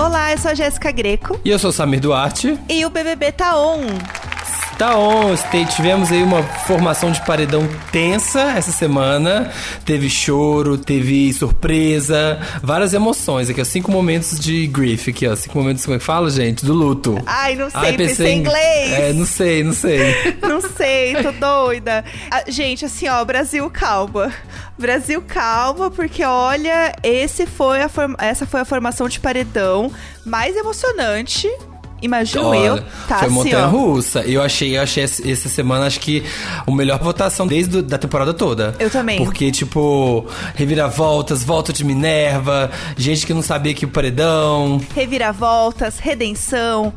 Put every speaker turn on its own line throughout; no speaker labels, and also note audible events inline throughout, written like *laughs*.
Olá, eu sou a Jéssica Greco.
E eu sou o Samir Duarte.
E o BBB tá on.
Tá on, tivemos aí uma formação de paredão tensa essa semana. Teve choro, teve surpresa, várias emoções. Aqui, ó, cinco momentos de grief aqui, ó. Cinco momentos, como é que fala, gente? Do luto.
Ai, não sei, Ai, pensei em inglês.
É, não sei, não sei. *laughs*
não sei, tô doida. Ah, gente, assim, ó, Brasil, calma. Brasil, calma, porque olha, esse foi a essa foi a formação de paredão mais emocionante imagino Olha, eu, tá
Foi
assim,
montanha russa. Eu achei, eu achei essa semana, acho que a melhor votação desde a da temporada toda.
Eu também.
Porque, tipo, reviravoltas, volta de Minerva, gente que não sabia que o paredão.
Reviravoltas, redenção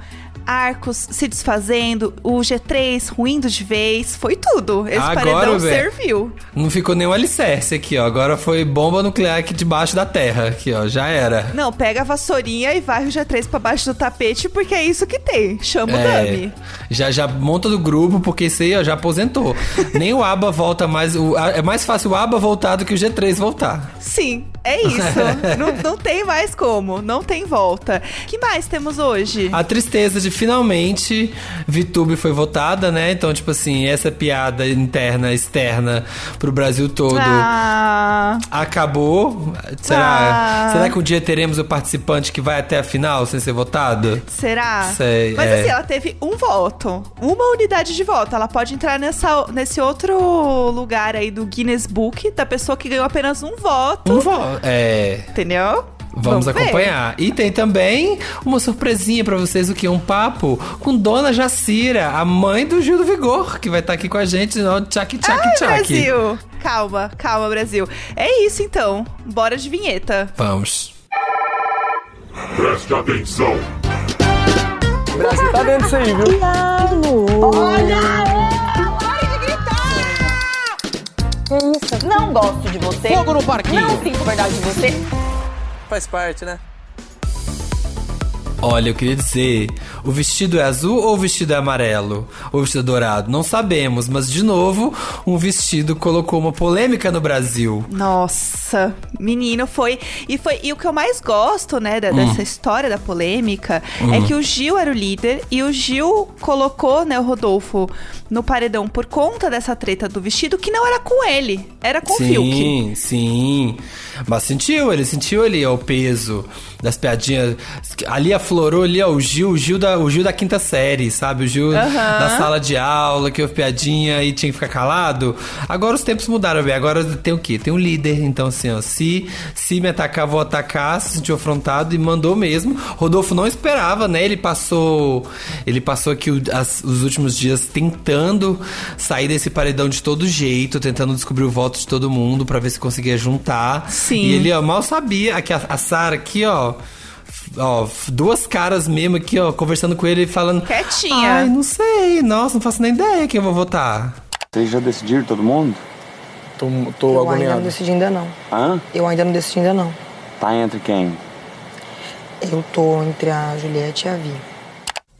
arcos se desfazendo, o G3 ruindo de vez, foi tudo. Esse Agora, paredão véio, serviu.
Não ficou nenhum alicerce aqui, ó. Agora foi bomba nuclear aqui debaixo da terra, aqui, ó. Já era.
Não, pega a vassourinha e vai o G3 pra baixo do tapete, porque é isso que tem. Chama o é, Dami.
Já, já monta do grupo, porque esse aí, ó, já aposentou. *laughs* Nem o ABA volta mais. O, é mais fácil o ABA voltar do que o G3 voltar.
Sim, é isso. *laughs* não, não tem mais como. Não tem volta. que mais temos hoje?
A tristeza de finalmente Vitube foi votada, né? Então, tipo assim, essa piada interna, externa pro Brasil todo ah. acabou. Será, ah. será que um dia teremos o participante que vai até a final sem ser votado?
Será?
Sei,
Mas é. assim, ela teve um voto, uma unidade de voto. Ela pode entrar nessa, nesse outro lugar aí do Guinness Book da pessoa que ganhou apenas um voto.
Um voto, é.
Entendeu?
Vamos, Vamos acompanhar. Ver. E tem também uma surpresinha para vocês, o que? Um papo com Dona Jacira, a mãe do Gil do Vigor, que vai estar tá aqui com a gente no Tchak Tchak Tchak.
Brasil! Calma, calma, Brasil. É isso então. Bora de vinheta.
Vamos.
Preste atenção.
O Brasil tá dentro disso aí, viu?
Olha!
Que isso? Não gosto de você.
Fogo no parquinho.
Não sinto verdade de você
faz parte, né?
Olha, eu queria dizer, o vestido é azul ou o vestido é amarelo? Ou o vestido é dourado? Não sabemos, mas de novo, um vestido colocou uma polêmica no Brasil.
Nossa, menino, foi. E foi. E o que eu mais gosto, né, da, hum. dessa história da polêmica hum. é que o Gil era o líder e o Gil colocou, né, o Rodolfo no paredão por conta dessa treta do vestido que não era com ele, era com
sim,
o Fiuk.
Sim, sim. Mas sentiu, ele sentiu ali ó, o peso das piadinhas. Ali aflorou ali, ó, o Gil, o Gil da, o Gil da quinta série, sabe? O Gil uhum. da sala de aula, que houve piadinha e tinha que ficar calado. Agora os tempos mudaram, bem. Agora tem o quê? Tem um líder. Então, assim, ó, se, se me atacar, vou atacar, se sentiu afrontado e mandou mesmo. Rodolfo não esperava, né? Ele passou. Ele passou aqui o, as, os últimos dias tentando sair desse paredão de todo jeito, tentando descobrir o voto de todo mundo para ver se conseguia juntar.
Sim.
E ele, ó, mal sabia. Aqui, a, a Sara aqui, ó ó, duas caras mesmo aqui, ó, conversando com ele e falando.
Quietinha.
Ai, não sei, nossa, não faço nem ideia quem eu vou votar.
Vocês já decidiram todo mundo?
Tô, tô
eu
agoniado.
ainda não decidi ainda não.
Hã?
Eu ainda não decidi ainda não.
Tá entre quem?
Eu tô entre a Juliette e a Vi.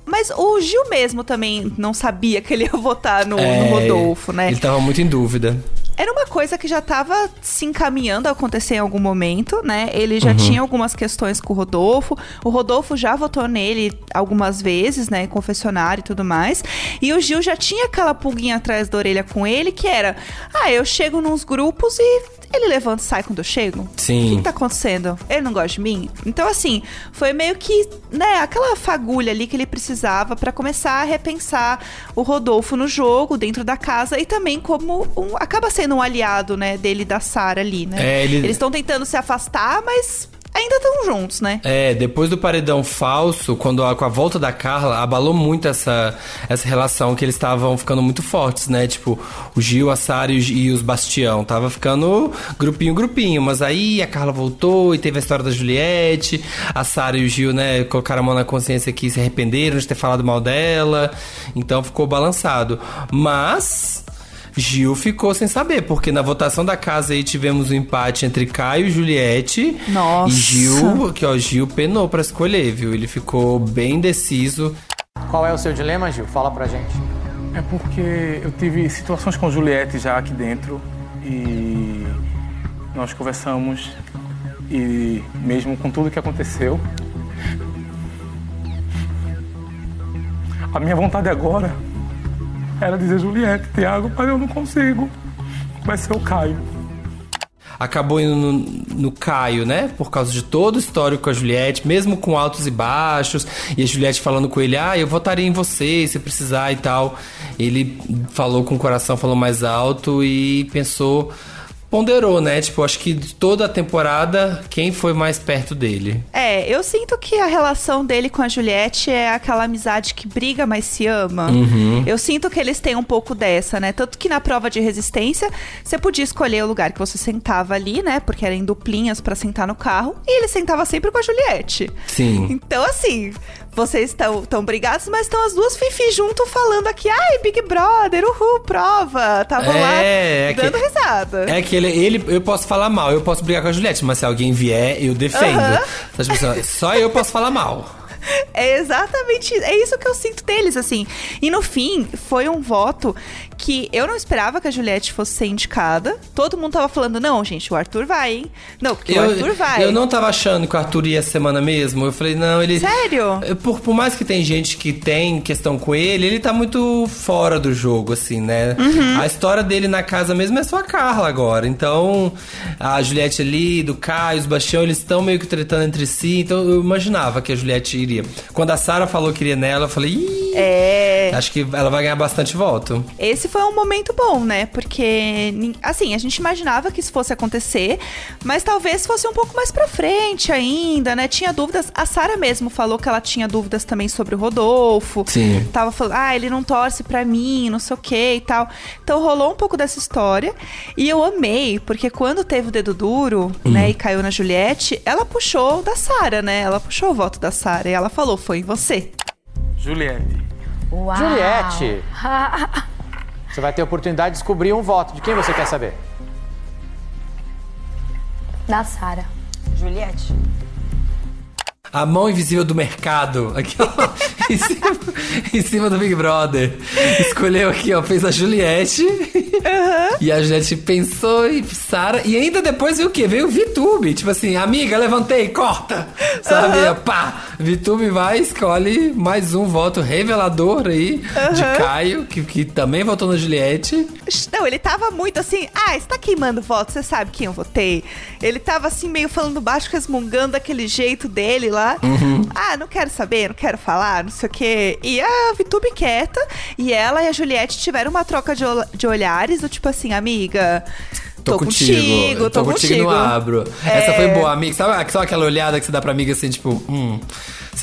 Mas o Gil mesmo também não sabia que ele ia votar no, é, no Rodolfo, né?
Ele tava muito em dúvida
era uma coisa que já estava se encaminhando a acontecer em algum momento, né? Ele já uhum. tinha algumas questões com o Rodolfo. O Rodolfo já votou nele algumas vezes, né? Em confessionário e tudo mais. E o Gil já tinha aquela pulguinha atrás da orelha com ele, que era: ah, eu chego nos grupos e ele levanta e sai quando eu chego?
Sim.
O que, que tá acontecendo? Ele não gosta de mim? Então, assim, foi meio que, né, aquela fagulha ali que ele precisava para começar a repensar o Rodolfo no jogo, dentro da casa, e também como um. acaba sendo um aliado, né, dele da Sara ali, né?
É, ele...
Eles estão tentando se afastar, mas ainda estão juntos, né?
É, depois do paredão falso, quando a, com a volta da Carla, abalou muito essa, essa relação que eles estavam ficando muito fortes, né? Tipo, o Gil, a Sara e, os Bastião. Tava ficando grupinho, grupinho. Mas aí a Carla voltou e teve a história da Juliette. A Sara e o Gil, né, colocaram a mão na consciência que se arrependeram de ter falado mal dela. Então ficou balançado. Mas Gil ficou sem saber, porque na votação da casa aí tivemos um empate entre Caio e Juliette.
Nossa.
E Gil, que ó, Gil penou para escolher, viu? Ele ficou bem deciso.
Qual é o seu dilema, Gil? Fala pra gente.
É porque eu tive situações com Juliette já aqui dentro e nós conversamos e mesmo com tudo que aconteceu, a minha vontade agora era dizer Juliette, Thiago, mas eu não consigo. Vai ser o Caio.
acabou indo no, no Caio, né? Por causa de todo o histórico com a Juliette, mesmo com altos e baixos, e a Juliette falando com ele, ah, eu votaria em você se precisar e tal. Ele falou com o coração, falou mais alto e pensou, ponderou, né? Tipo, acho que de toda a temporada, quem foi mais perto dele?
É, eu sinto que a relação dele com a Juliette é aquela amizade que briga, mas se ama.
Uhum.
Eu sinto que eles têm um pouco dessa, né? Tanto que na prova de resistência, você podia escolher o lugar que você sentava ali, né? Porque era em duplinhas pra sentar no carro. E ele sentava sempre com a Juliette.
Sim.
Então, assim, vocês estão tão brigados, mas estão as duas Fifi junto falando aqui, ai, Big Brother, uhul, prova. Estavam lá
É, é que-
dando risada.
É que ele, ele, eu posso falar mal, eu posso brigar com a Juliette, mas se alguém vier, eu defendo. Então, assim, Só eu posso falar mal. *laughs*
É exatamente isso. É isso que eu sinto deles, assim. E no fim, foi um voto que eu não esperava que a Juliette fosse ser indicada. Todo mundo tava falando, não, gente, o Arthur vai, hein? Não, porque o Arthur vai.
eu não tava achando que o Arthur ia semana mesmo. Eu falei, não, ele.
Sério?
Por, por mais que tem gente que tem questão com ele, ele tá muito fora do jogo, assim, né?
Uhum.
A história dele na casa mesmo é só a Carla agora. Então, a Juliette ali, do Caio, os Bastião, eles estão meio que tretando entre si. Então, eu imaginava que a Juliette iria. Quando a Sara falou que iria nela, eu falei, Ih,
É.
acho que ela vai ganhar bastante voto.
Esse foi um momento bom, né? Porque, assim, a gente imaginava que isso fosse acontecer, mas talvez fosse um pouco mais pra frente ainda, né? Tinha dúvidas. A Sara mesmo falou que ela tinha dúvidas também sobre o Rodolfo.
Sim.
Tava falando, ah, ele não torce pra mim, não sei o que e tal. Então rolou um pouco dessa história. E eu amei, porque quando teve o dedo duro, né, e caiu na Juliette, ela puxou da Sara, né? Ela puxou o voto da Sara e ela falou, foi em você.
Juliette.
Uau.
Juliette. *laughs* Você vai ter a oportunidade de descobrir um voto. De quem você quer saber?
Da Sara.
Juliette.
A mão invisível do mercado. Aqui, ó. *laughs* em, cima, em cima do Big Brother. Escolheu aqui, ó. Fez a Juliette. E a Juliette pensou em Sara. E ainda depois veio o quê? Veio o Vitube. Tipo assim, amiga, levantei, corta. Sabe? Pá. Vitube vai e escolhe mais um voto revelador aí de Caio, que, que também votou na Juliette.
Não, ele tava muito assim, ah, você tá queimando voto, você sabe quem eu votei. Ele tava assim, meio falando baixo, resmungando daquele jeito dele lá. Ah, não quero saber, não quero falar, não sei o quê. E a Vitube quieta, e ela e a Juliette tiveram uma troca de, de olhares, do tipo assim, amiga.
Tô, contigo, tô, contigo, não abro. Essa
É.
foi boa, amiga. Sabe, sabe aquela olhada que você dá pra amiga assim, tipo, hum,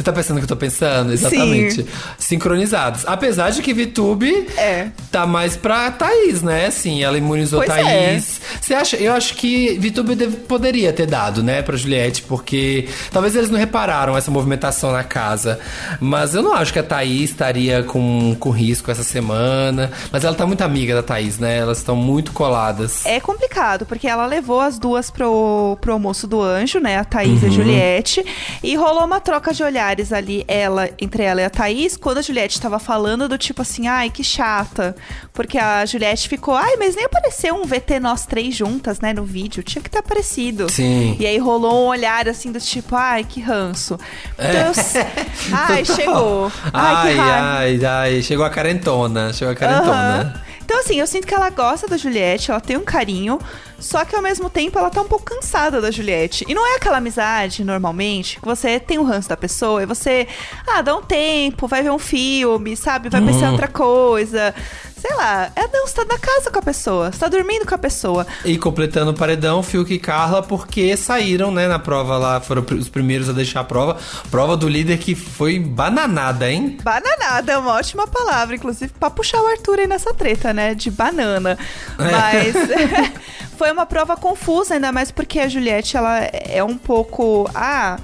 você tá pensando o que eu tô pensando? Exatamente. Sincronizados. Apesar de que Vitube
É.
tá mais pra Thaís, né? Assim, ela imunizou
Pois
Thaís. Você acha? Eu acho que Vitube deve- poderia ter dado, né, pra Juliette, porque talvez eles não repararam essa movimentação na casa. Mas eu não acho que a Thaís estaria com, com risco essa semana. Mas ela tá muito amiga da Thaís, né? Elas estão muito coladas.
É complicado, porque ela levou as duas pro, pro almoço do anjo, né? A Thaís e a Juliette. E rolou uma troca de olhares ali, ela, entre ela e a Thaís, quando a Juliette tava falando do tipo assim, ai, que chata. Porque a Juliette ficou, ai, mas nem apareceu um VT nós três juntas, né, no vídeo. Tinha que ter aparecido.
Sim.
E aí rolou um olhar assim do tipo, ai, que ranço. Então, eu- *laughs* ai, chegou. Ai,
Ai, ai, ai, chegou a carentona, chegou a carentona.
Então, assim, eu sinto que ela gosta da Juliette, ela tem um carinho, só que ao mesmo tempo ela tá um pouco cansada da Juliette. E não é aquela amizade, normalmente, que você tem o ranço da pessoa e você, ah, dá um tempo, vai ver um filme, sabe? Vai pensar em outra coisa. Sei lá, é não, você tá na casa com a pessoa, você tá dormindo com a pessoa.
E completando o paredão, Fiuk e Carla, porque saíram, né, na prova lá, foram os primeiros a deixar a prova. Prova do líder que foi bananada, hein?
Bananada é uma ótima palavra, inclusive, pra puxar o Arthur aí nessa treta, né? De banana. Mas *laughs* *laughs* foi uma prova confusa, ainda mais porque a Juliette, ela é um pouco. Ah.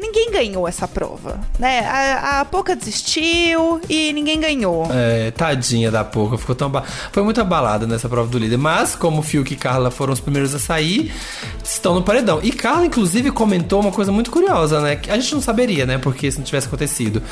Ninguém ganhou essa prova, né? A, a Poca desistiu e ninguém ganhou.
É, tadinha da Pouca, ficou tão ba... Foi muito abalada nessa prova do líder. Mas, como Fiuk e Carla foram os primeiros a sair, estão no paredão. E Carla, inclusive, comentou uma coisa muito curiosa, né? A gente não saberia, né? Porque se não tivesse acontecido.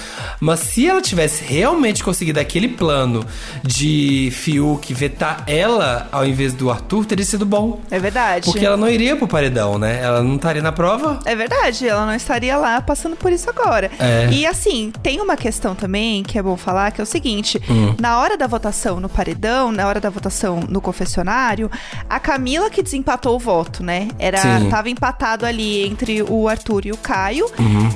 Mas se ela tivesse realmente conseguido aquele plano de Fiuk vetar ela ao invés do Arthur, teria sido bom.
É verdade.
Porque ela não iria pro paredão, né? Ela não estaria na prova.
É verdade, ela não estaria estaria lá passando por isso agora.
É.
E assim, tem uma questão também que é bom falar, que é o seguinte:
Hum.
na hora da votação no paredão, na hora da votação no confessionário, a Camila que desempatou o voto, né? Era,
Sim.
tava empatado ali entre o Arthur e o Caio.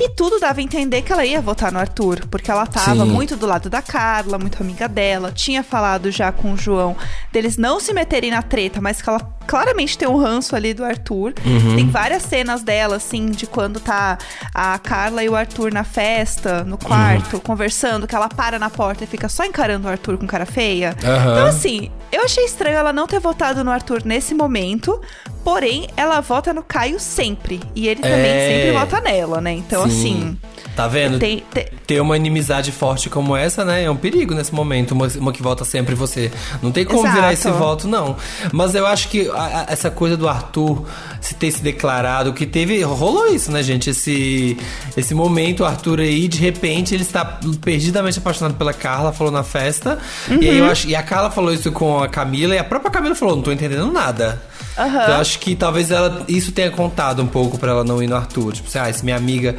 E tudo dava a entender que ela ia votar no Arthur, porque ela tava
Sim.
muito do lado da Carla, muito amiga dela. Tinha falado já com o João deles não se meterem na treta, mas que ela claramente tem um ranço ali do Arthur.
Uhum.
Tem várias cenas dela, assim, de quando tá a Carla e o Arthur na festa, no quarto,
Uhum.
conversando, que ela para na porta e fica só encarando o Arthur com cara feia.
Aham.
Então, assim, eu achei estranho ela não ter votado no Arthur nesse momento, porém, ela vota no Caio sempre. E ele também
É.
sempre vota nela, né? Então,
Sim.
assim.
Tá vendo?
Tem, tem-
Ter uma inimizade forte como essa, né? É um perigo nesse momento. Uma, uma que vota sempre você. Não tem como
Exato.
virar esse voto, não. Mas eu acho que a- a- essa coisa do Arthur se ter se declarado, que teve. Rolou isso, né, gente? Esse, esse momento, o Arthur aí, de repente, ele está perdidamente apaixonado pela Carla, falou na festa. E aí eu
Uhum.
acho. E a Carla falou isso com a Camila, e a própria Camila falou: não tô entendendo nada.
Aham.
Então eu acho que talvez ela, isso tenha contado um pouco pra ela não ir no Arthur. Tipo assim, ah, se minha amiga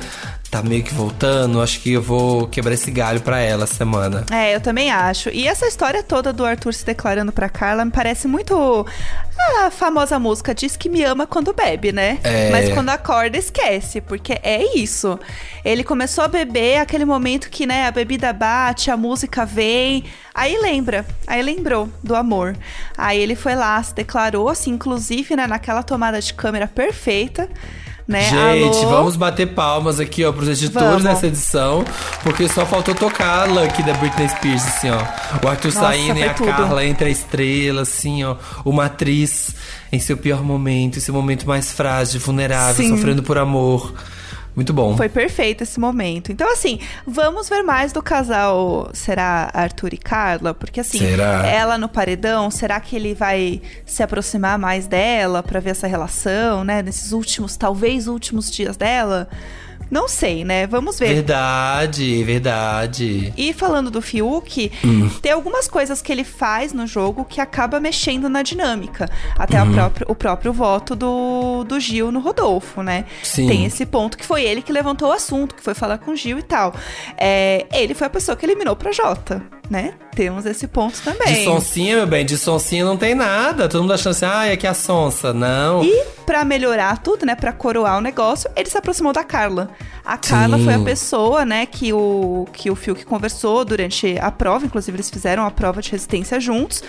tá meio que voltando, acho que eu vou quebrar esse galho pra ela semana.
É, eu também acho. E essa história toda do Arthur se declarando pra Carla me parece muito a famosa música Diz que me ama quando bebe, né?
É.
Mas quando acorda, esquece, porque é isso. Ele começou a beber, aquele momento que, né, a bebida bate, a música vem. Aí lembra, aí lembrou do amor. Aí ele foi lá, se declarou, assim, inclusive, né, naquela tomada de câmera perfeita. Né?
Gente,
Alô?
vamos bater palmas aqui, ó, pros editores
Vamos.
dessa edição, porque só faltou tocar a Lucky da Britney Spears, assim, ó. O Arthur
Nossa,
saindo e a
tudo.
Carla entre a estrela, assim, ó. Uma atriz em seu pior momento, esse momento mais frágil, vulnerável,
Sim.
sofrendo por amor. Muito bom.
Foi perfeito esse momento. Então, assim, vamos ver mais do casal. Será Arthur e Carla? Porque, assim,
Será?
ela no paredão, será que ele vai se aproximar mais dela pra ver essa relação, né? Nesses últimos, talvez últimos dias dela? Não sei, né? Vamos ver.
Verdade, verdade.
E falando do Fiuk,
Hum.
tem algumas coisas que ele faz no jogo que acaba mexendo na dinâmica. Até
Uhum.
o, próprio, o próprio voto do, do Gil no Rodolfo, né?
Sim.
Tem esse ponto que foi ele que levantou o assunto, que foi falar com o Gil e tal. É, ele foi a pessoa que eliminou pra Jota, né? Temos esse ponto também.
De sonsinha, meu bem, de sonsinha não tem nada. Todo mundo achando assim, ah, é que a sonsa. Não.
E pra melhorar tudo, né, Pra coroar o negócio, ele se aproximou da Carla. A Carla
Sim.
foi a pessoa, né, que o que o Fiuk conversou durante a prova, inclusive eles fizeram a prova de resistência juntos.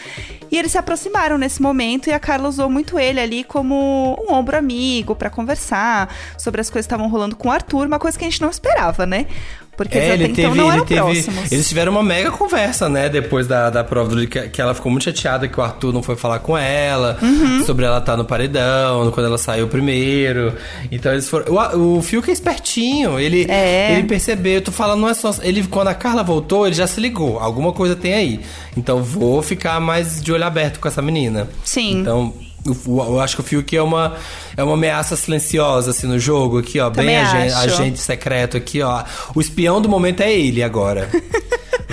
E eles se aproximaram nesse momento e a Carla usou muito ele ali como um ombro amigo pra conversar sobre as coisas que estavam rolando com o Arthur, uma coisa que a gente não esperava, né? Porque
É, ele
então
teve,
não
ele teve.
próximos.
Eles tiveram uma mega conversa, né? Depois da, da prova do que, que ela ficou muito chateada que o Arthur não foi falar com ela,
Uhum.
sobre ela estar no paredão, quando ela saiu primeiro. Então eles foram. O, o Fiuk é espertinho, ele,
É.
ele percebeu, eu tô falando, não é só. Ele, quando a Carla voltou, ele já se ligou. Alguma coisa tem aí. Então vou ficar mais de olho aberto com essa menina.
Sim.
Então. Eu, acho que o Fiuk é uma, é uma ameaça silenciosa, assim, no jogo, aqui, ó.
Também
bem
acho.
agente secreto aqui, ó. O espião do momento é ele agora. *laughs*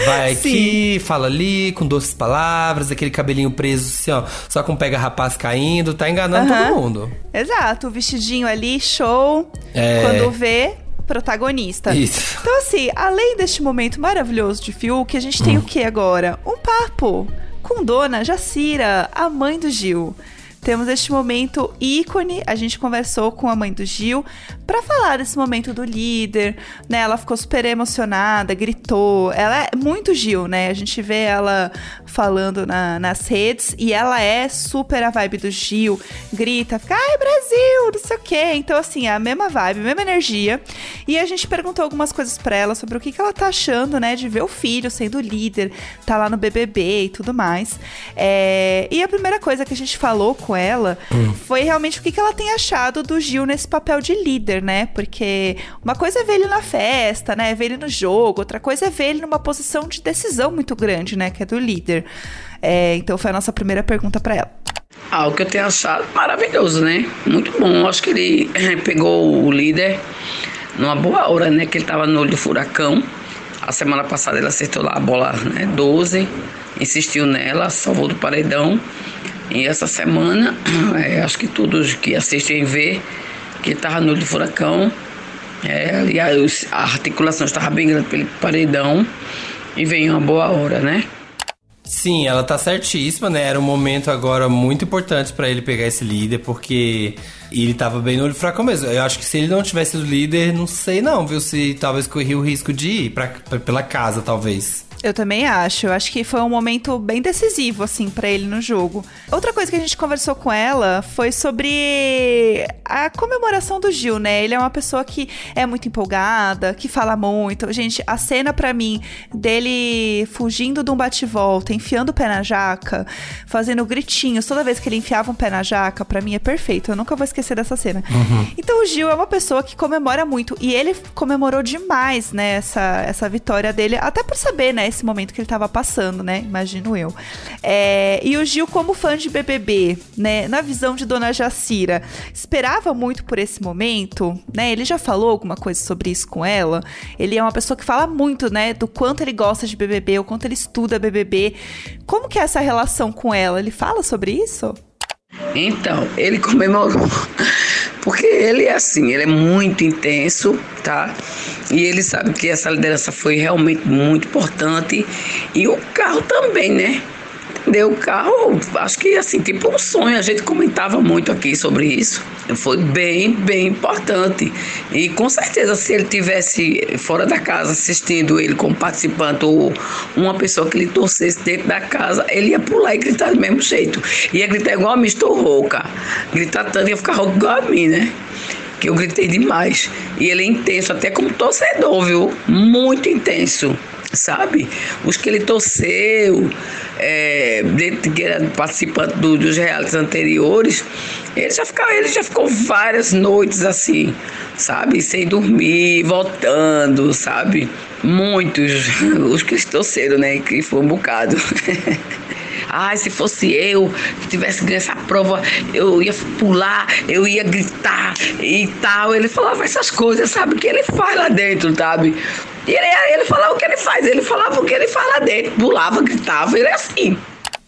Vai aqui, fala ali, com doces palavras, aquele cabelinho preso, assim, ó. Só com pega rapaz caindo, tá enganando todo mundo.
Exato, o vestidinho ali, show.
É.
Quando vê, protagonista.
Isso.
Então, assim, além deste momento maravilhoso de Fiuk, a gente tem
Hum.
o que agora? Um papo com Dona Jacira, a mãe do Gil. Temos este momento ícone. A gente conversou com a mãe do Gil pra falar desse momento do líder, né? Ela ficou super emocionada, gritou. Ela é muito Gil, né? A gente vê ela falando na- nas redes e ela é super a vibe do Gil. Grita, fica, ai, Brasil, não sei o quê. Então, assim, é a mesma vibe, a mesma energia. E a gente perguntou algumas coisas pra ela sobre o que, que ela tá achando, né? De ver o filho sendo líder, tá lá no BBB e tudo mais. É, E a primeira coisa que a gente falou com ela foi realmente o que, que ela tem achado do Gil nesse papel de líder, né? Porque uma coisa é ver ele na festa, né? Ver ele no jogo, outra coisa é ver ele numa posição de decisão muito grande, né? Que é do líder. É, então foi a nossa primeira pergunta pra ela.
Ah, o que eu tenho achado maravilhoso, né? Muito bom. Acho que ele eh, pegou o líder numa boa hora, né? Que ele tava no olho do furacão. A semana passada ele acertou lá a bola, né? 12, insistiu nela, salvou do paredão. E essa semana, *clears throat* eh, acho que todos que assistem vê que ele tava no olho do furacão É, e a, a articulação estava bem grande pelo paredão e veio uma boa hora, né?
Sim, ela tá certíssima, né? Era um momento agora muito importante para ele pegar esse líder, porque ele tava bem no olho fraco mesmo. Eu acho que se ele não tivesse sido líder, não sei não, viu? Se talvez corria o risco de ir pra, pra pela casa, talvez.
Eu também acho. Eu acho que foi um momento bem decisivo, assim, para ele no jogo. Outra coisa que a gente conversou com ela foi sobre a comemoração do Gil, né? Ele é uma pessoa que é muito empolgada, que fala muito. Gente, a cena para mim dele fugindo de um bate-volta, enfiando o pé na jaca, fazendo gritinhos toda vez que ele enfiava um pé na jaca, para mim é perfeito. Eu nunca vou esquecer dessa cena. Uhum. Então o Gil é uma pessoa que comemora muito e ele comemorou demais, né, essa, essa vitória dele, até por saber, né, esse momento que ele tava passando, né? Imagino eu. É, e o Gil, como fã de BBB, né? Na visão de Dona Jacira, esperava muito por esse momento, né? Ele já falou alguma coisa sobre isso com ela. Ele é uma pessoa que fala muito, né? Do quanto ele gosta de BBB, o quanto ele estuda BBB. Como que é essa relação com ela? Ele fala sobre isso?
Então, ele *laughs* comemorou. Porque ele é assim, ele é muito intenso, tá? E ele sabe que essa liderança foi realmente muito importante. E o carro também, né? O carro, acho que assim, tipo um sonho. A gente comentava muito aqui sobre isso. Foi bem, bem importante. E com certeza, se ele tivesse fora da casa assistindo ele como participante ou uma pessoa que lhe torcesse dentro da casa, ele ia pular e gritar do mesmo jeito. Ia gritar igual a Mr. Rouca. Gritar tanto ia ficar rouco igual a mim, né? que eu gritei demais. E ele é intenso, até como torcedor, viu? Muito intenso, sabe? Os que ele torceu, é, dentro que era participante do, dos realities anteriores, ele já, ficou, ele já ficou várias noites assim, sabe? Sem dormir, voltando, sabe? Muitos, *laughs* os que torceram, né? Que foi um bocado. Ai, *laughs* se fosse eu que tivesse ganho essa prova, eu ia pular, eu ia gritar e tal. Ele falava essas coisas, sabe? Que ele faz lá dentro, sabe? E ele, ele falava o que ele faz, ele falava o que ele lá dentro, pulava, gritava, ele é assim.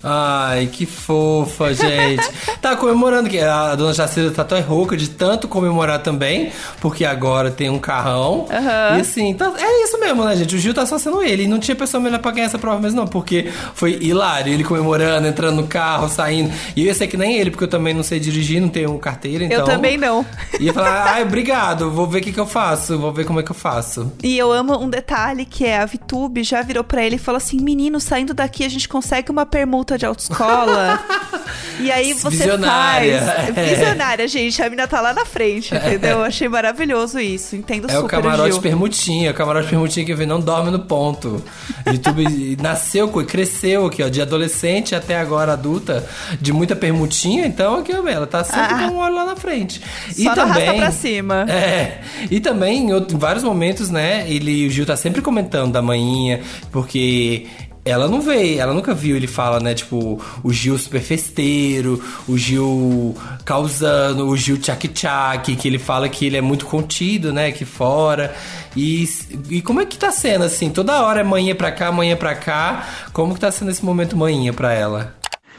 Ai, que fofa, gente. *laughs* tá comemorando que a dona Jacira tá tão rouca de tanto comemorar também, porque agora tem um carrão. Uhum. E assim, tá, é isso mesmo, né, gente? O Gil tá só sendo ele. E não tinha pessoa melhor pra ganhar essa prova mesmo, não, porque foi hilário. Ele comemorando, entrando no carro, saindo. E eu ia ser que nem ele, porque eu também não sei dirigir, não tenho carteira, então.
Eu também não.
Ia falar, ai, *laughs* obrigado, vou ver o que, que eu faço, vou ver como é que eu faço.
E eu amo um detalhe que é a Vitube já virou pra ele e falou assim: menino, saindo daqui a gente consegue uma permuta de autoescola. *laughs* e aí você
Visionária.
faz. É. Visionária, gente. A mina tá lá na frente, entendeu? Eu achei maravilhoso isso. Entendo
é
super.
É o camarote
Gil.
permutinha. O camarote permutinha que não dorme no ponto. YouTube *laughs* nasceu, cresceu aqui, ó, de adolescente até agora adulta, de muita permutinha. Então, aqui, ó, ela tá sempre ah. com um olho lá na frente.
E Só também. pra cima.
É. E também, em, em vários momentos, né, ele, o Gil tá sempre comentando da manhinha, porque ela não vê, ela nunca viu ele fala, né? Tipo, o Gil super festeiro, o Gil causando, o Gil tchac-tchac, que ele fala que ele é muito contido, né? Aqui fora. E, e como é que tá sendo, assim? Toda hora é manhã pra cá, manhã pra cá. Como que tá sendo esse momento manhã pra ela?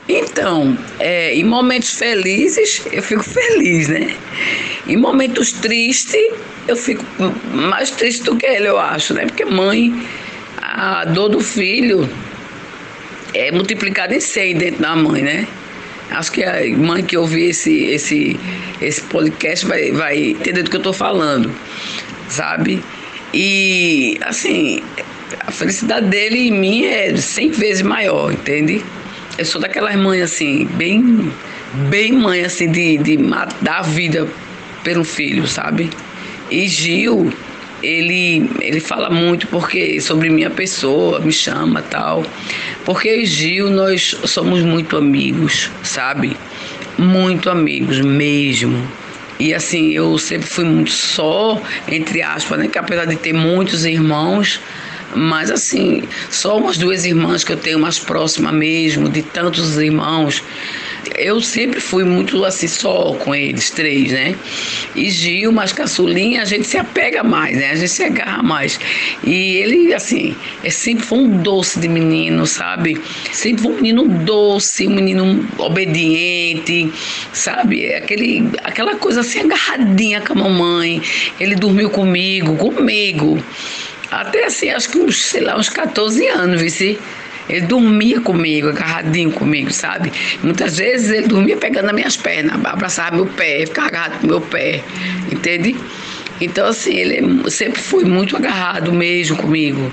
Então, é, em momentos felizes, eu fico feliz, né? Em momentos tristes, eu fico mais triste do que ele, eu acho, né? Porque mãe a dor do filho é multiplicada em 100 dentro da mãe, né? Acho que a mãe que ouvir esse, esse, esse podcast vai, vai entender do que eu estou falando, sabe? E, assim, a felicidade dele em mim é 100 vezes maior, entende? Eu sou daquelas mães, assim, bem, bem mãe, assim, de, de dar a vida pelo filho, sabe? E Gil, ele, ele fala muito porque sobre minha pessoa, me chama tal. Porque Gil, nós somos muito amigos, sabe? Muito amigos mesmo. E assim, eu sempre fui muito só, entre aspas, né? Que apesar de ter muitos irmãos, Mas assim, só umas duas irmãs que eu tenho mais próxima mesmo, de tantos irmãos. Eu sempre fui muito assim, só com eles, três, né? E Gil, mais caçulinha, a gente se apega mais, né? A gente se agarra mais. E ele, assim, é sempre foi um doce de menino, sabe? Sempre foi um menino doce, um menino obediente, sabe? É Aquele, aquela coisa assim, agarradinha com a mamãe. Ele dormiu comigo, comigo. Até assim, acho que uns, sei lá, uns 14 anos, vice. Ele dormia comigo, agarradinho comigo, sabe? Muitas vezes ele dormia pegando as minhas pernas, abraçava meu pé, ficava agarrado com meu pé, entende? Então, assim, ele sempre foi muito agarrado mesmo comigo.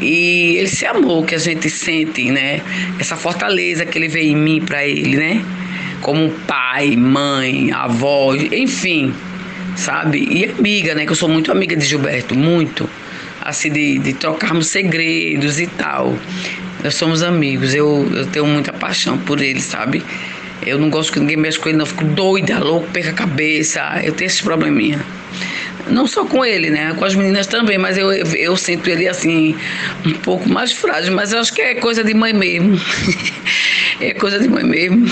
E ele se amou, que a gente sente, né? Essa fortaleza que ele vê em mim para ele, né? Como pai, mãe, avó, enfim, sabe? E amiga, né? Que eu sou muito amiga de Gilberto, muito. Assim, de, de trocarmos segredos e tal. Nós somos amigos, eu, eu tenho muita paixão por ele, sabe? Eu não gosto que ninguém mexa com ele, não. Eu fico doida, louco, perca a cabeça. Eu tenho esse probleminha. Não só com ele, né? Com as meninas também, mas eu, eu, eu sinto ele assim, um pouco mais frágil, mas eu acho que é coisa de mãe mesmo. *laughs* é coisa de mãe mesmo.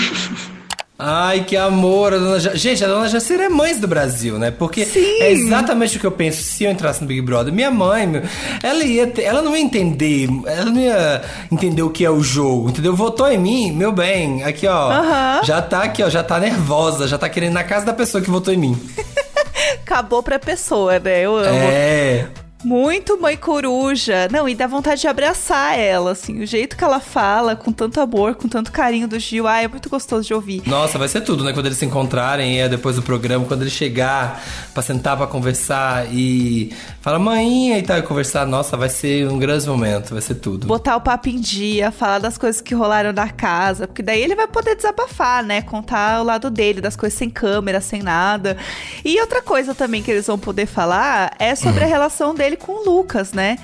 Ai, que amor, a dona ja... Gente, a dona Jacira é mãe do Brasil, né? Porque
Sim.
é exatamente o que eu penso se eu entrasse no Big Brother. Minha mãe, meu, ela ia ter- ela não ia entender, ela não ia entender o que é o jogo, entendeu? Votou em mim, meu bem, aqui ó,
Aham.
já tá aqui ó, já tá nervosa, já tá querendo ir na casa da pessoa que votou em mim. *laughs*
Acabou pra pessoa, né? Eu amo.
É.
Muito mãe coruja. Não, e dá vontade de abraçar ela, assim. O jeito que ela fala, com tanto amor, com tanto carinho do Gil. Ai, é muito gostoso de ouvir.
Nossa, vai ser tudo, né? Quando eles se encontrarem, é depois do programa, quando ele chegar pra sentar pra conversar e falar mãinha e tal, e conversar, nossa, vai ser um grande momento, vai ser tudo.
Botar o papo em dia, falar das coisas que rolaram na casa. Porque daí ele vai poder desabafar, né? Contar o lado dele, das coisas sem câmera, sem nada. E outra coisa também que eles vão poder falar é sobre a relação dele com o Lucas, né?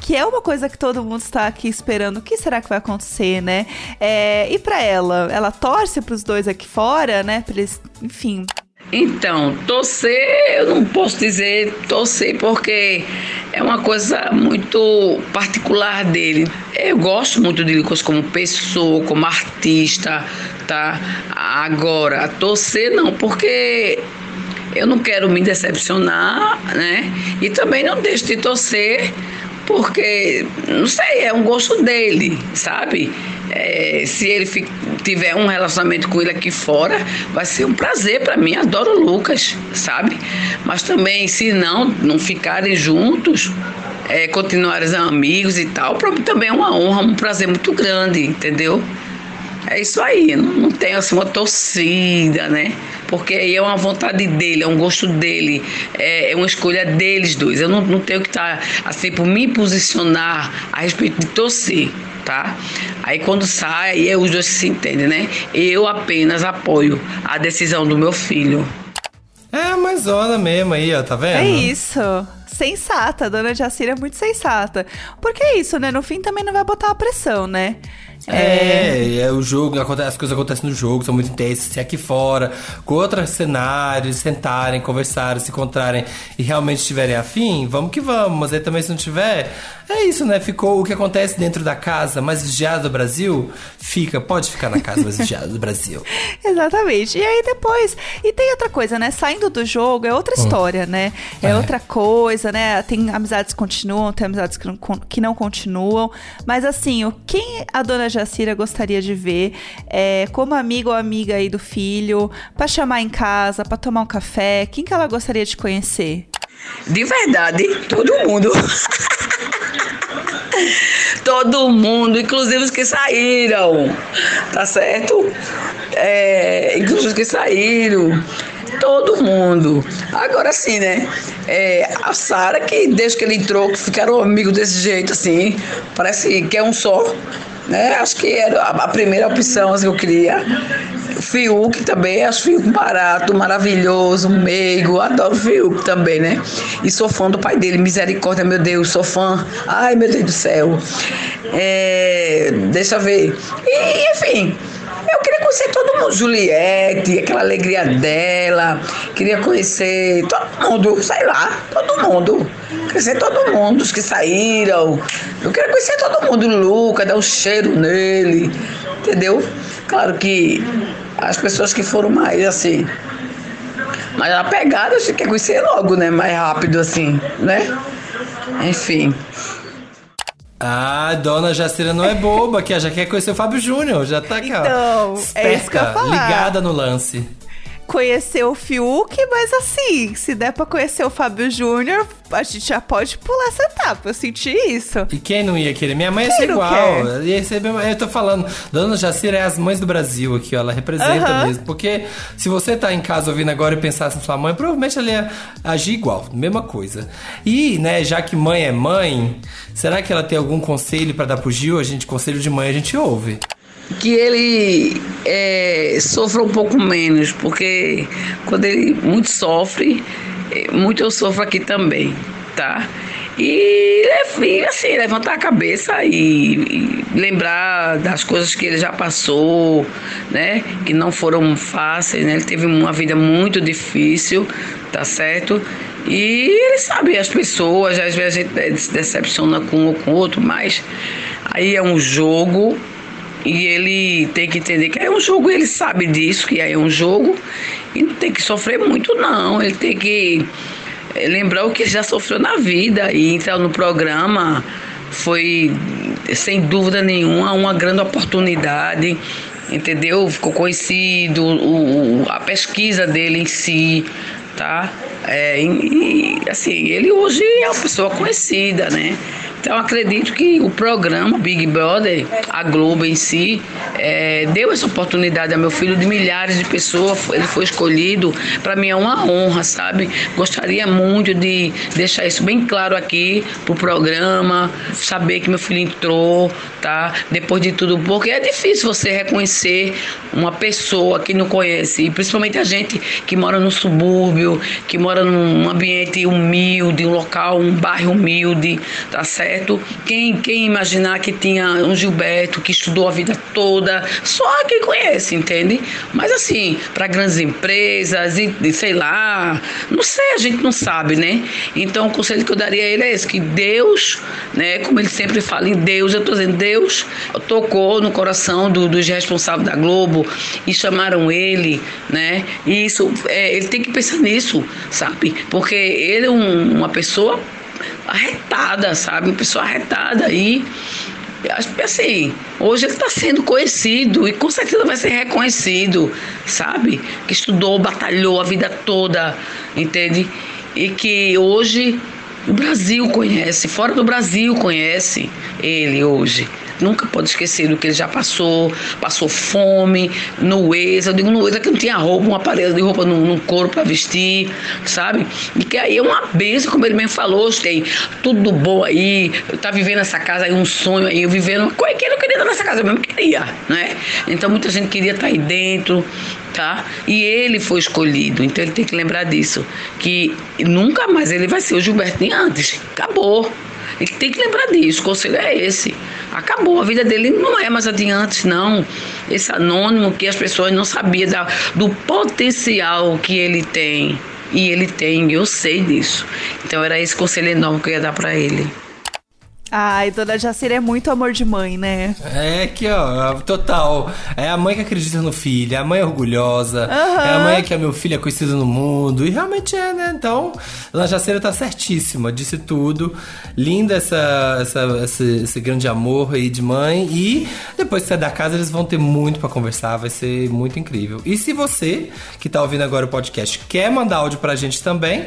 Que é uma coisa que todo mundo está aqui esperando. O que será que vai acontecer, né? É, e pra ela? Ela torce pros dois aqui fora, né? Pra eles, enfim,
Então, torcer, eu não posso dizer torcer porque é uma coisa muito particular dele. Eu gosto muito de Lucas como pessoa, como artista, tá? Agora, torcer não, porque eu não quero me decepcionar, né? E também não deixo de torcer porque, não sei, é um gosto dele, sabe? É, se ele tiver um relacionamento com ele aqui fora, vai ser um prazer para mim. Adoro o Lucas, sabe? Mas também, se não, não ficarem juntos, é, continuarem amigos e tal, para mim também é uma honra, um prazer muito grande, entendeu? É isso aí, não, não tem assim uma torcida, né? Porque aí é uma vontade dele, é um gosto dele, é, é uma escolha deles dois. Eu não, não tenho que estar assim por me posicionar a respeito de torcer, tá? Aí quando sai, aí é os dois se entendem, né? Eu apenas apoio a decisão do meu filho.
É, mas ona mesmo aí, ó, tá vendo?
É isso. Sensata, a dona Jacira é muito sensata. Porque é isso, né? No fim também não vai botar a pressão, né?
É, é o jogo, as coisas acontecem no jogo, são muito intensas. Se aqui fora, com outros cenários, sentarem, conversarem, se encontrarem e realmente estiverem afim, vamos que vamos. Mas aí também se não tiver, é isso, né? Ficou o que acontece dentro da casa mais vigiada do Brasil, fica, pode ficar na casa mais vigiada do Brasil. *laughs*
Exatamente. E aí depois. E tem outra coisa, né? Saindo do jogo é outra história, né? É,
É.
outra coisa, né? Tem amizades que continuam, tem amizades que não, que não continuam. Mas assim, o quem a dona Jacira gostaria de ver é, como amigo ou amiga aí do filho, pra chamar em casa, pra tomar um café? Quem que ela gostaria de conhecer?
De verdade, todo mundo. *laughs* todo mundo, inclusive os que saíram, tá certo? É, inclusive os que saíram. Todo mundo. Agora sim, né? É, a Sara, que desde que ele entrou, que ficaram amigos desse jeito, assim, parece que é um só. Né? Acho que era a primeira opção assim, que eu queria. Fiuk também, acho Fiuk barato, maravilhoso, meigo, adoro Fiuk também, né? E sou fã do pai dele, misericórdia, meu Deus, sou fã. Ai, meu Deus do céu. É, deixa eu ver. E, enfim, conhecer todo mundo, Juliette, aquela alegria dela, queria conhecer todo mundo, sei lá, todo mundo. Conhecer todo mundo, os que saíram. Eu queria conhecer todo mundo, Luca, dar um cheiro nele, entendeu? Claro que as pessoas que foram mais assim. Mas a pegada você quer conhecer logo, né? Mais rápido assim, né? Enfim.
Ah, dona Jacira não é boba, que já quer conhecer o Fábio Júnior, já tá ó.
Então, é isso que eu ia
esperta,
falar.
ligada no lance.
Conhecer o Fiuk, mas assim, se der pra conhecer o Fábio Júnior, a gente já pode pular essa etapa. Eu senti isso.
E quem não ia querer? Minha mãe ia ser igual. Ia ser eu tô falando, Dona Jacira é as mães do Brasil aqui, ó. Ela representa mesmo. Porque se você tá em casa ouvindo agora e pensasse na sua mãe, provavelmente ela ia agir igual, mesma coisa. E, né, já que mãe é mãe, será que ela tem algum conselho pra dar pro Gil? A gente, conselho de mãe, a gente ouve.
Que ele é, sofra um pouco menos, porque quando ele muito sofre, eh, muito eu sofro aqui também, tá? E, assim, levantar a cabeça e, e lembrar das coisas que ele já passou, né? Que não foram fáceis, né? Ele teve uma vida muito difícil, tá certo? E ele sabe, as pessoas, às vezes a gente se decepciona com um ou com outro, mas aí é um jogo e ele tem que entender que é um jogo, ele sabe disso, que é um jogo, e não tem que sofrer muito, não. Ele tem que eh, lembrar o que ele já sofreu na vida e entrar no programa foi, sem dúvida nenhuma, uma grande oportunidade. Entendeu? Ficou conhecido, o, a pesquisa dele em si, tá? É, e, assim, ele hoje é uma pessoa conhecida, né? Então acredito que o programa Big Brother, a Globo em si, é, deu essa oportunidade a meu filho de milhares de pessoas. Ele foi escolhido. Para mim é uma honra, sabe? Gostaria muito de deixar isso bem claro aqui pro programa, saber que meu filho entrou, tá? Depois de tudo, porque é difícil você reconhecer uma pessoa que não conhece, e principalmente a gente que mora no subúrbio, que mora num ambiente humilde, um local, um bairro humilde, tá certo? Quem, quem imaginar que tinha um Gilberto que estudou a vida toda, só quem conhece, entende? Mas assim, para grandes empresas e, sei lá, não sei, a gente não sabe, né? Então o conselho que eu daria a ele é esse, que Deus, né, como ele sempre fala em Deus, eu tô dizendo, Deus tocou no coração do- dos responsáveis da Globo e chamaram ele, né? E isso, é, ele tem que pensar nisso, sabe? Porque ele é um- uma pessoa arretada, sabe? Uma pessoa arretada que assim, hoje ele está sendo conhecido e com certeza vai ser reconhecido, sabe? Que estudou, batalhou a vida toda, entende? E que hoje o Brasil conhece, fora do Brasil conhece ele hoje. Nunca pode esquecer do que ele já passou, passou fome, nueza, eu digo nueza que não tinha roupa, um aparelho de roupa no, no corpo para vestir, sabe? E que aí é uma benção, como ele mesmo falou, tem tudo bom aí, tá vivendo essa casa aí, um sonho aí, eu vivendo, quem que eu queria estar nessa casa, eu mesmo queria, né? Então muita gente queria estar aí dentro, tá? E ele foi escolhido, então ele tem que lembrar disso, que nunca mais ele vai ser o Gilberto antes, acabou. Ele tem que lembrar disso, o conselho é esse. Acabou, a vida dele não é mais adiante, não. Esse anônimo que as pessoas não sabiam da- do potencial que ele tem. E ele tem, eu sei disso. Então era esse conselho enorme que eu ia dar pra ele.
Ai, Dona Jacira é muito amor de mãe, né?
É aqui, ó, total. É a mãe que acredita no filho, é a mãe orgulhosa, é a mãe que é meu filho é conhecido no mundo. E realmente é, né? Então, Dona Jaceira tá certíssima, disse tudo. Linda essa, essa, esse, esse grande amor aí de mãe. E depois que sair da casa, eles vão ter muito pra conversar, vai ser muito incrível. E se você, que tá ouvindo agora o podcast, quer mandar áudio pra gente também,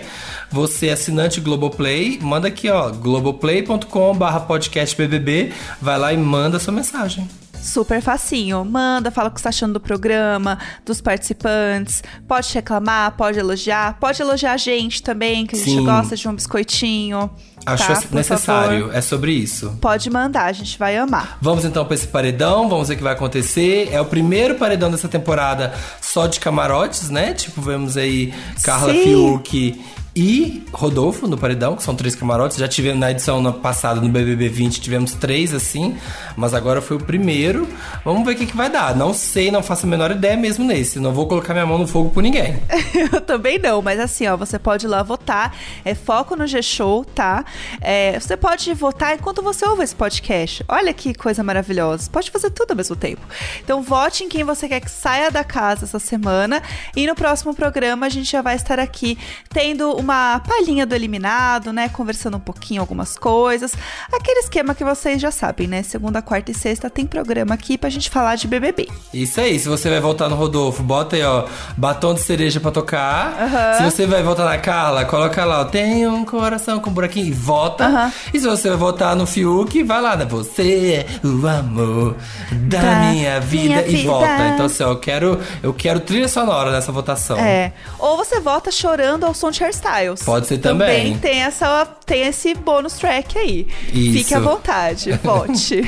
você é assinante Globoplay, manda aqui, ó, globoplay.com podcast BBB, vai lá e manda sua mensagem.
Super facinho. Manda, fala o que você tá achando do programa, dos participantes. Pode reclamar, pode elogiar. Pode elogiar a gente também, que a gente
Sim.
gosta de um biscoitinho.
Acho
tá?
Necessário,
favor.
é sobre isso.
Pode mandar, a gente vai amar.
Vamos então pra esse paredão, vamos ver o que vai acontecer. É o primeiro paredão dessa temporada só de camarotes, né? Tipo, vemos aí Carla
Sim.
Fiuk e Rodolfo no paredão, que são três camarotes. Já tivemos na edição passada, no BBB 20, tivemos três assim, mas agora foi o primeiro. Vamos ver o que, que vai dar. Não sei, não faço a menor ideia mesmo nesse. Não vou colocar minha mão no fogo por ninguém. *laughs*
Eu também não, mas assim, ó, você pode ir lá votar. É foco no G-Show, tá? É, você pode votar enquanto você ouve esse podcast. Olha que coisa maravilhosa. Pode fazer tudo ao mesmo tempo. Então vote em quem você quer que saia da casa essa semana. E no próximo programa a gente já vai estar aqui tendo uma palhinha do eliminado, né? Conversando um pouquinho algumas coisas. Aquele esquema que vocês já sabem, né? Segunda, quarta e sexta tem programa aqui pra gente falar de BBB.
Isso aí, se você vai voltar no Rodolfo, bota aí, ó, batom de cereja pra tocar.
Aham.
Se você vai votar na Carla, coloca lá, ó, tem um coração com buraquinho e vota.
Aham.
E se você vai votar no Fiuk, vai lá, né? Você é o amor da,
Da
minha vida
minha
e
vida.
vota. Então, assim, ó, eu quero, eu quero trilha sonora nessa votação.
É. Ou você vota chorando ao som de hairstyles.
Pode ser também.
Também tem, essa, tem esse bônus track aí.
Isso.
Fique à vontade, *laughs* vote.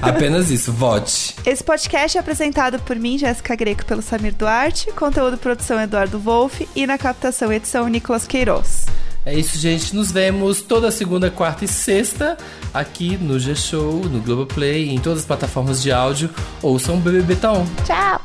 Apenas isso, vote.
Esse podcast é apresentado por mim, Jéssica Greco, pelo Samir Duarte, conteúdo e produção Eduardo Wolff e na captação e edição Nicolas Queiroz.
É isso, gente. Nos vemos toda segunda, quarta e sexta aqui no G-Show, no Globoplay, em todas as plataformas de áudio. Ouçam o BBB On.
Tchau!